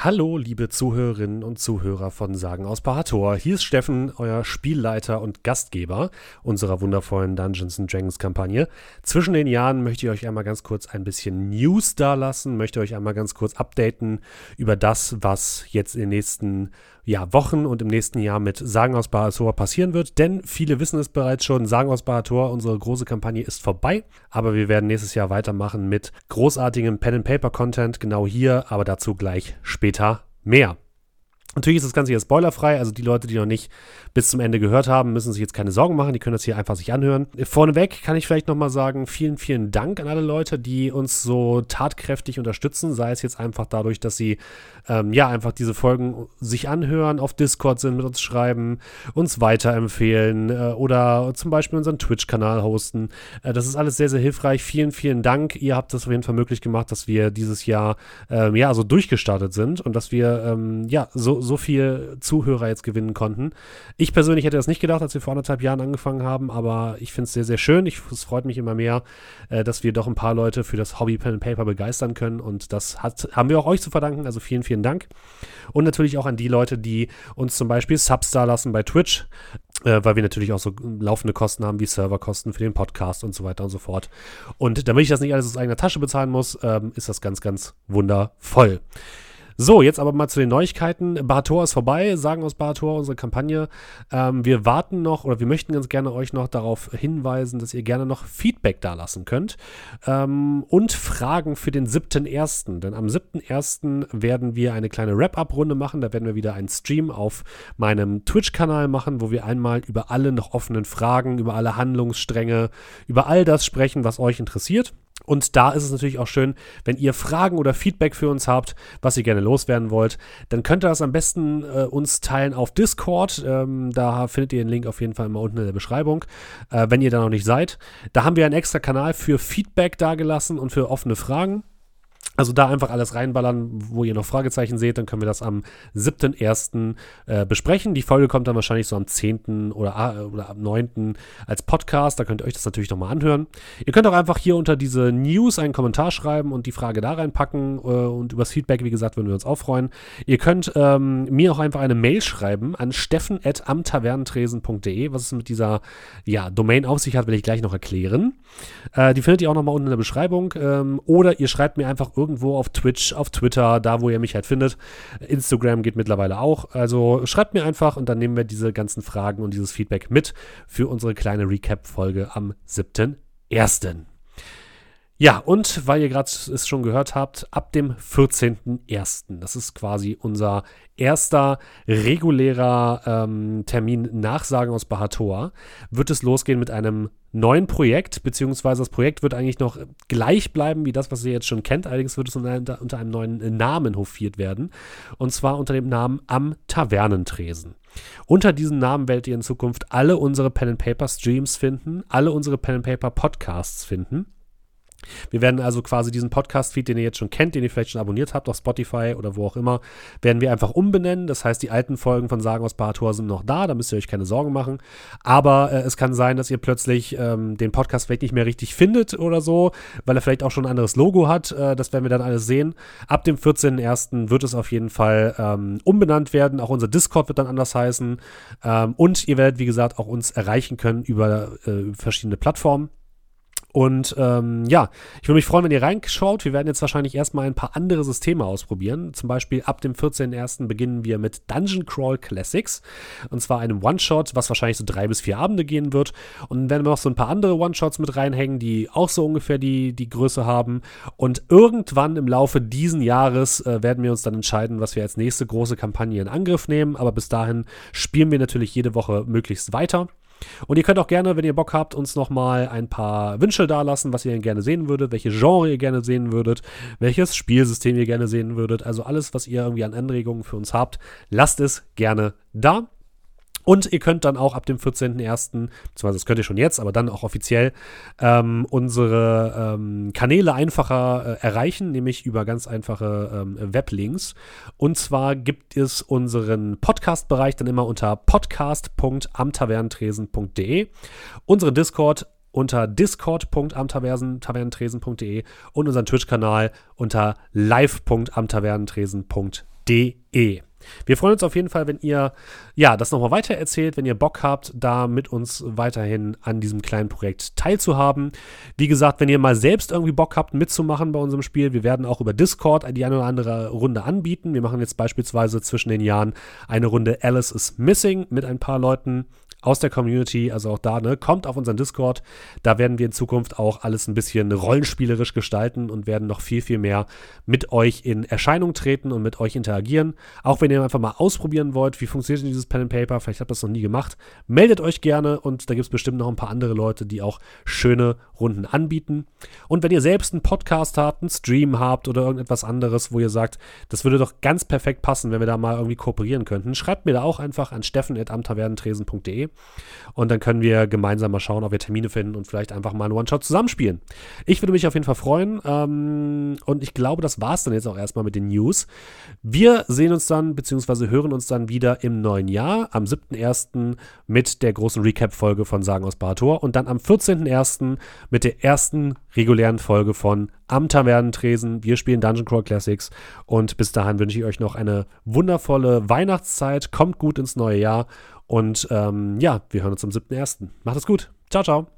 Hallo, liebe Zuhörerinnen und Zuhörer von Sagen aus Parator. Hier ist Steffen, euer Spielleiter und Gastgeber unserer wundervollen Dungeons Dragons Kampagne. Zwischen den Jahren möchte ich euch einmal ganz kurz ein bisschen News dalassen, möchte euch einmal ganz kurz updaten über das, was jetzt in den nächsten ja, Wochen und im nächsten Jahr mit Sagen aus Barator passieren wird. Denn viele wissen es bereits schon, Sagen aus Barator, unsere große Kampagne ist vorbei. Aber wir werden nächstes Jahr weitermachen mit großartigem Pen-and-Paper-Content, genau hier, aber dazu gleich später mehr. Natürlich ist das Ganze hier spoilerfrei, also die Leute, die noch nicht bis zum Ende gehört haben, müssen sich jetzt keine Sorgen machen, die können das hier einfach sich anhören. Vorneweg kann ich vielleicht nochmal sagen, vielen, vielen Dank an alle Leute, die uns so tatkräftig unterstützen, sei es jetzt einfach dadurch, dass sie ähm, ja einfach diese Folgen sich anhören, auf Discord sind, mit uns schreiben, uns weiterempfehlen äh, oder zum Beispiel unseren Twitch-Kanal hosten. Äh, das ist alles sehr, sehr hilfreich. Vielen, vielen Dank. Ihr habt das auf jeden Fall möglich gemacht, dass wir dieses Jahr ähm, ja so durchgestartet sind und dass wir ähm, ja so so viel Zuhörer jetzt gewinnen konnten. Ich persönlich hätte das nicht gedacht, als wir vor anderthalb Jahren angefangen haben, aber ich finde es sehr, sehr schön. Ich, es freut mich immer mehr, äh, dass wir doch ein paar Leute für das Hobby Pen and Paper begeistern können und das hat, haben wir auch euch zu verdanken. Also vielen, vielen Dank. Und natürlich auch an die Leute, die uns zum Beispiel Subs da lassen bei Twitch. Äh, weil wir natürlich auch so laufende Kosten haben wie Serverkosten für den Podcast und so weiter und so fort. Und damit ich das nicht alles aus eigener Tasche bezahlen muss, ähm, ist das ganz, ganz wundervoll. So, jetzt aber mal zu den Neuigkeiten. Bahator ist vorbei, sagen aus Bahator, unsere Kampagne. Ähm, wir warten noch oder wir möchten ganz gerne euch noch darauf hinweisen, dass ihr gerne noch Feedback dalassen könnt ähm, und Fragen für den 7.1. Denn am 7.1. werden wir eine kleine Wrap-Up-Runde machen. Da werden wir wieder einen Stream auf meinem Twitch-Kanal machen, wo wir einmal über alle noch offenen Fragen, über alle Handlungsstränge, über all das sprechen, was euch interessiert. Und da ist es natürlich auch schön, wenn ihr Fragen oder Feedback für uns habt, was ihr gerne loswerden wollt, dann könnt ihr das am besten äh, uns teilen auf Discord. Ähm, da findet ihr den Link auf jeden Fall mal unten in der Beschreibung, äh, wenn ihr da noch nicht seid. Da haben wir einen extra Kanal für Feedback dagelassen und für offene Fragen. Also da einfach alles reinballern, wo ihr noch Fragezeichen seht, dann können wir das am 7.1. Äh, besprechen. Die Folge kommt dann wahrscheinlich so am 10. oder, äh, oder am 9. als Podcast. Da könnt ihr euch das natürlich nochmal anhören. Ihr könnt auch einfach hier unter diese News einen Kommentar schreiben und die Frage da reinpacken. Äh, und übers Feedback, wie gesagt, würden wir uns auch freuen. Ihr könnt ähm, mir auch einfach eine Mail schreiben an steffen.amtavernentresen.de. Was es mit dieser ja, Domain auf sich hat, will ich gleich noch erklären. Äh, die findet ihr auch nochmal unten in der Beschreibung. Ähm, oder ihr schreibt mir einfach irgendwo auf Twitch, auf Twitter, da wo ihr mich halt findet. Instagram geht mittlerweile auch. Also schreibt mir einfach und dann nehmen wir diese ganzen Fragen und dieses Feedback mit für unsere kleine Recap-Folge am 7.1. Ja, und weil ihr gerade es schon gehört habt, ab dem 14.01., das ist quasi unser erster regulärer ähm, Termin Nachsagen aus Bahatoa, wird es losgehen mit einem neuen Projekt, beziehungsweise das Projekt wird eigentlich noch gleich bleiben wie das, was ihr jetzt schon kennt, allerdings wird es unter, unter einem neuen Namen hofiert werden, und zwar unter dem Namen Am Tavernentresen. Unter diesem Namen werdet ihr in Zukunft alle unsere Pen and Paper Streams finden, alle unsere Pen and Paper Podcasts finden wir werden also quasi diesen Podcast-Feed, den ihr jetzt schon kennt, den ihr vielleicht schon abonniert habt auf Spotify oder wo auch immer, werden wir einfach umbenennen. Das heißt, die alten Folgen von Sagen aus Parator sind noch da, da müsst ihr euch keine Sorgen machen. Aber äh, es kann sein, dass ihr plötzlich ähm, den Podcast vielleicht nicht mehr richtig findet oder so, weil er vielleicht auch schon ein anderes Logo hat. Äh, das werden wir dann alles sehen. Ab dem 14.01. wird es auf jeden Fall ähm, umbenannt werden. Auch unser Discord wird dann anders heißen. Ähm, und ihr werdet, wie gesagt, auch uns erreichen können über äh, verschiedene Plattformen. Und ähm, ja, ich würde mich freuen, wenn ihr reinschaut. Wir werden jetzt wahrscheinlich erstmal ein paar andere Systeme ausprobieren. Zum Beispiel ab dem 14.01. beginnen wir mit Dungeon Crawl Classics. Und zwar einem One-Shot, was wahrscheinlich so drei bis vier Abende gehen wird. Und dann werden wir noch so ein paar andere One-Shots mit reinhängen, die auch so ungefähr die, die Größe haben. Und irgendwann im Laufe diesen Jahres äh, werden wir uns dann entscheiden, was wir als nächste große Kampagne in Angriff nehmen. Aber bis dahin spielen wir natürlich jede Woche möglichst weiter. Und ihr könnt auch gerne, wenn ihr Bock habt, uns nochmal ein paar Wünsche dalassen, was ihr denn gerne sehen würdet, welche Genre ihr gerne sehen würdet, welches Spielsystem ihr gerne sehen würdet. Also alles, was ihr irgendwie an Anregungen für uns habt, lasst es gerne da. Und ihr könnt dann auch ab dem 14.01., beziehungsweise das könnt ihr schon jetzt, aber dann auch offiziell, ähm, unsere ähm, Kanäle einfacher äh, erreichen, nämlich über ganz einfache ähm, Weblinks. Und zwar gibt es unseren Podcast-Bereich dann immer unter podcast.amtavernentresen.de, unseren Discord unter discord.amtavernentresen.de und unseren Twitch-Kanal unter live.amtavernentresen.de. Wir freuen uns auf jeden Fall, wenn ihr ja das nochmal weiter erzählt, wenn ihr Bock habt, da mit uns weiterhin an diesem kleinen Projekt teilzuhaben. Wie gesagt, wenn ihr mal selbst irgendwie Bock habt, mitzumachen bei unserem Spiel, wir werden auch über Discord die eine oder andere Runde anbieten. Wir machen jetzt beispielsweise zwischen den Jahren eine Runde Alice is Missing mit ein paar Leuten aus der Community, also auch da, ne, kommt auf unseren Discord. Da werden wir in Zukunft auch alles ein bisschen rollenspielerisch gestalten und werden noch viel, viel mehr mit euch in Erscheinung treten und mit euch interagieren. Auch wenn ihr einfach mal ausprobieren wollt, wie funktioniert dieses Pen and Paper, vielleicht habt ihr das noch nie gemacht, meldet euch gerne und da gibt es bestimmt noch ein paar andere Leute, die auch schöne Runden anbieten. Und wenn ihr selbst einen Podcast habt, einen Stream habt oder irgendetwas anderes, wo ihr sagt, das würde doch ganz perfekt passen, wenn wir da mal irgendwie kooperieren könnten, schreibt mir da auch einfach an steffen.amtavernentresen.de und dann können wir gemeinsam mal schauen, ob wir Termine finden und vielleicht einfach mal einen One-Shot zusammenspielen. Ich würde mich auf jeden Fall freuen. Ähm, und ich glaube, das war es dann jetzt auch erstmal mit den News. Wir sehen uns dann, beziehungsweise hören uns dann wieder im neuen Jahr, am 7.1. mit der großen Recap-Folge von Sagen aus Barator und dann am 14.1. mit der ersten regulären Folge von Am Tavernentresen. Wir spielen Dungeon Crawl Classics und bis dahin wünsche ich euch noch eine wundervolle Weihnachtszeit. Kommt gut ins neue Jahr und ähm, ja, wir hören uns am 7.1. Macht es gut. Ciao, ciao.